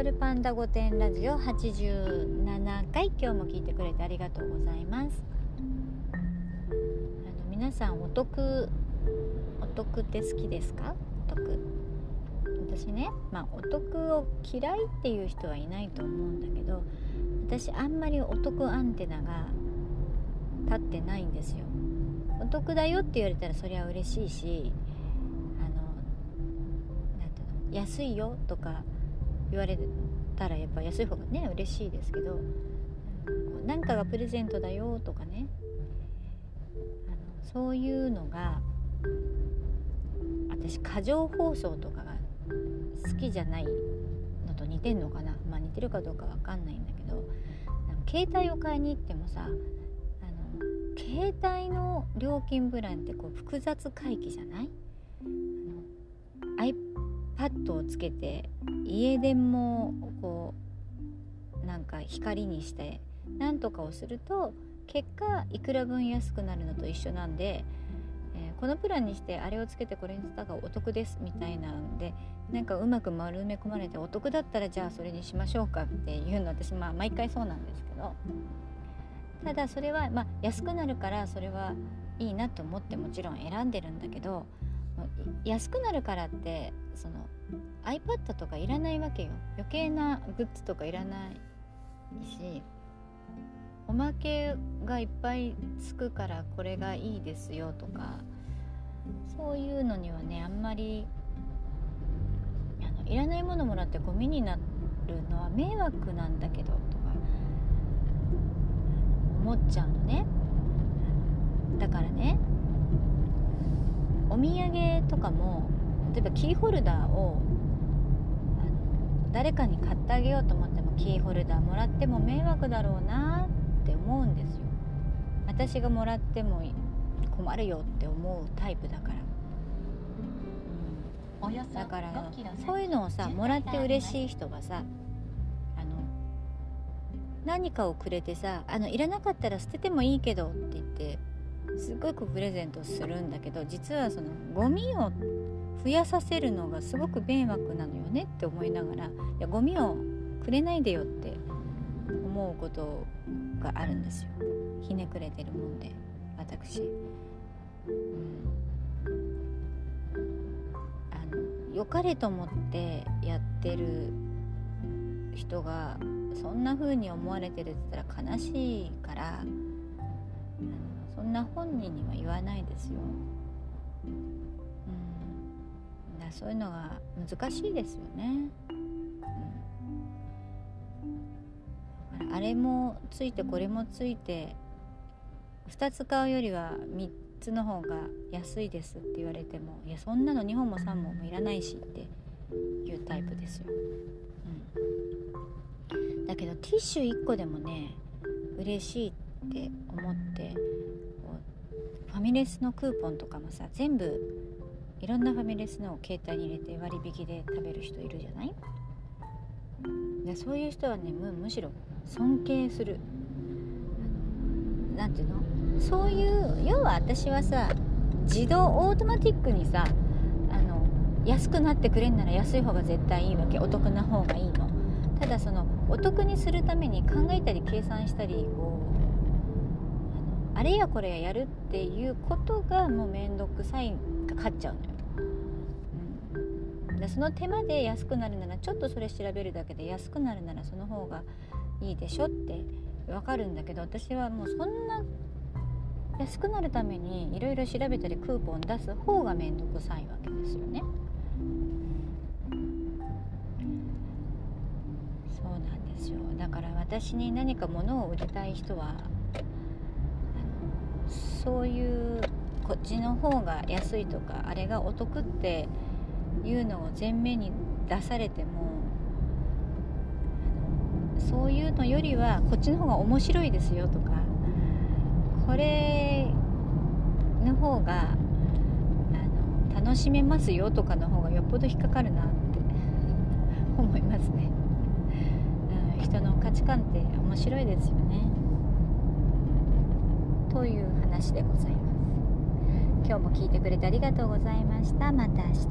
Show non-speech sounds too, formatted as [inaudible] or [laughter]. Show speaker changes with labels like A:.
A: トルパンダ御殿ラジオ87回今日も聞いてくれてありがとうございます。あの皆さんお得お得って好きですか？お得。私ねまあお得を嫌いっていう人はいないと思うんだけど私あんまりお得アンテナが立ってないんですよ。お得だよって言われたらそりゃ嬉しいし安いよとか言われたらやっぱ安い方がね嬉しいですけど何かがプレゼントだよとかねあのそういうのが私過剰放送とかが好きじゃないのと似てんのかな。まあ似てるかどうかわかんないんだけど携帯を買いに行ってもさあの携帯の料金プランってこう複雑回帰じゃない？あの iPad をつけて家電もこうなんか光にしてなんとかをすると結果いくら分安くなるのと一緒なんで、えー、このプランにしてあれをつけてこれにしたがお得ですみたいなんでなんかうまく丸め込まれてお得だったらじゃあそれにしましょうかっていうの私まあ毎回そうなんですけどただそれはまあ安くなるからそれはいいなと思ってもちろん選んでるんだけど安くなるからってその iPad とかいらないわけよ。余計なグッズとかいらないしおまけがいっぱいつくからこれがいいですよとかそういうのにはねあんまりあのいらないものもらってゴミになるのは迷惑なんだけどとか思っちゃうのね。だからねお土産とかも例えばキーホルダーを誰かに買ってあげようと思ってもキーホルダーもらっても迷惑だろうなって思うんですよ。私がもらっても困るよって思うタイプだから、うん、だからそういうのをさもらって嬉しい人がさあの何かをくれてさあのいらなかったら捨ててもいいけどって言ってすごくプレゼントするんだけど実はそのゴミを増やさせるのがすごく迷惑なのよねって思いながらいやゴミをくれないでよって思うことがあるんですよ。ひねくれてるもんで私、うん、あの良かれと思ってやってる人がそんな風に思われてるって言ったら悲しいからんな本人には言わないですよ。うん、だそういうのが難しいですよね。うん、あれもついてこれもついて2つ買うよりは3つの方が安いですって言われてもいやそんなの2本も3本もいらないしっていうタイプですよ。うん、だけどティッシュ1個でもね嬉しいって思ってァミレスのクーポンとかもさ全部いろんなファミレスのを携帯に入れて割引で食べる人いるじゃない？でそういう人はねむむしろ尊敬する。何ていうの？そういう要は私はさ自動オートマティックにさあの安くなってくれんなら安い方が絶対いいわけ。お得な方がいいの。ただそのお得にするために考えたり計算したりこうあれやこれややるっていうことがもう面倒くさいが勝っちゃうのよ。でその手間で安くなるならちょっとそれ調べるだけで安くなるならその方がいいでしょってわかるんだけど私はもうそんな安くなるためにいろいろ調べたりクーポン出す方が面倒くさいわけですよね。そうなんですよだから私に何か物を売りたい人はそういうこっちの方が安いとかあれがお得っていうのを前面に出されてもそういうのよりはこっちの方が面白いですよとかこれの方が楽しめますよとかの方がよっぽど引っかかるなって [laughs] 思いますね、うん、人の価値観って面白いですよね。という話でございます。今日も聞いてくれてありがとうございました。また明日。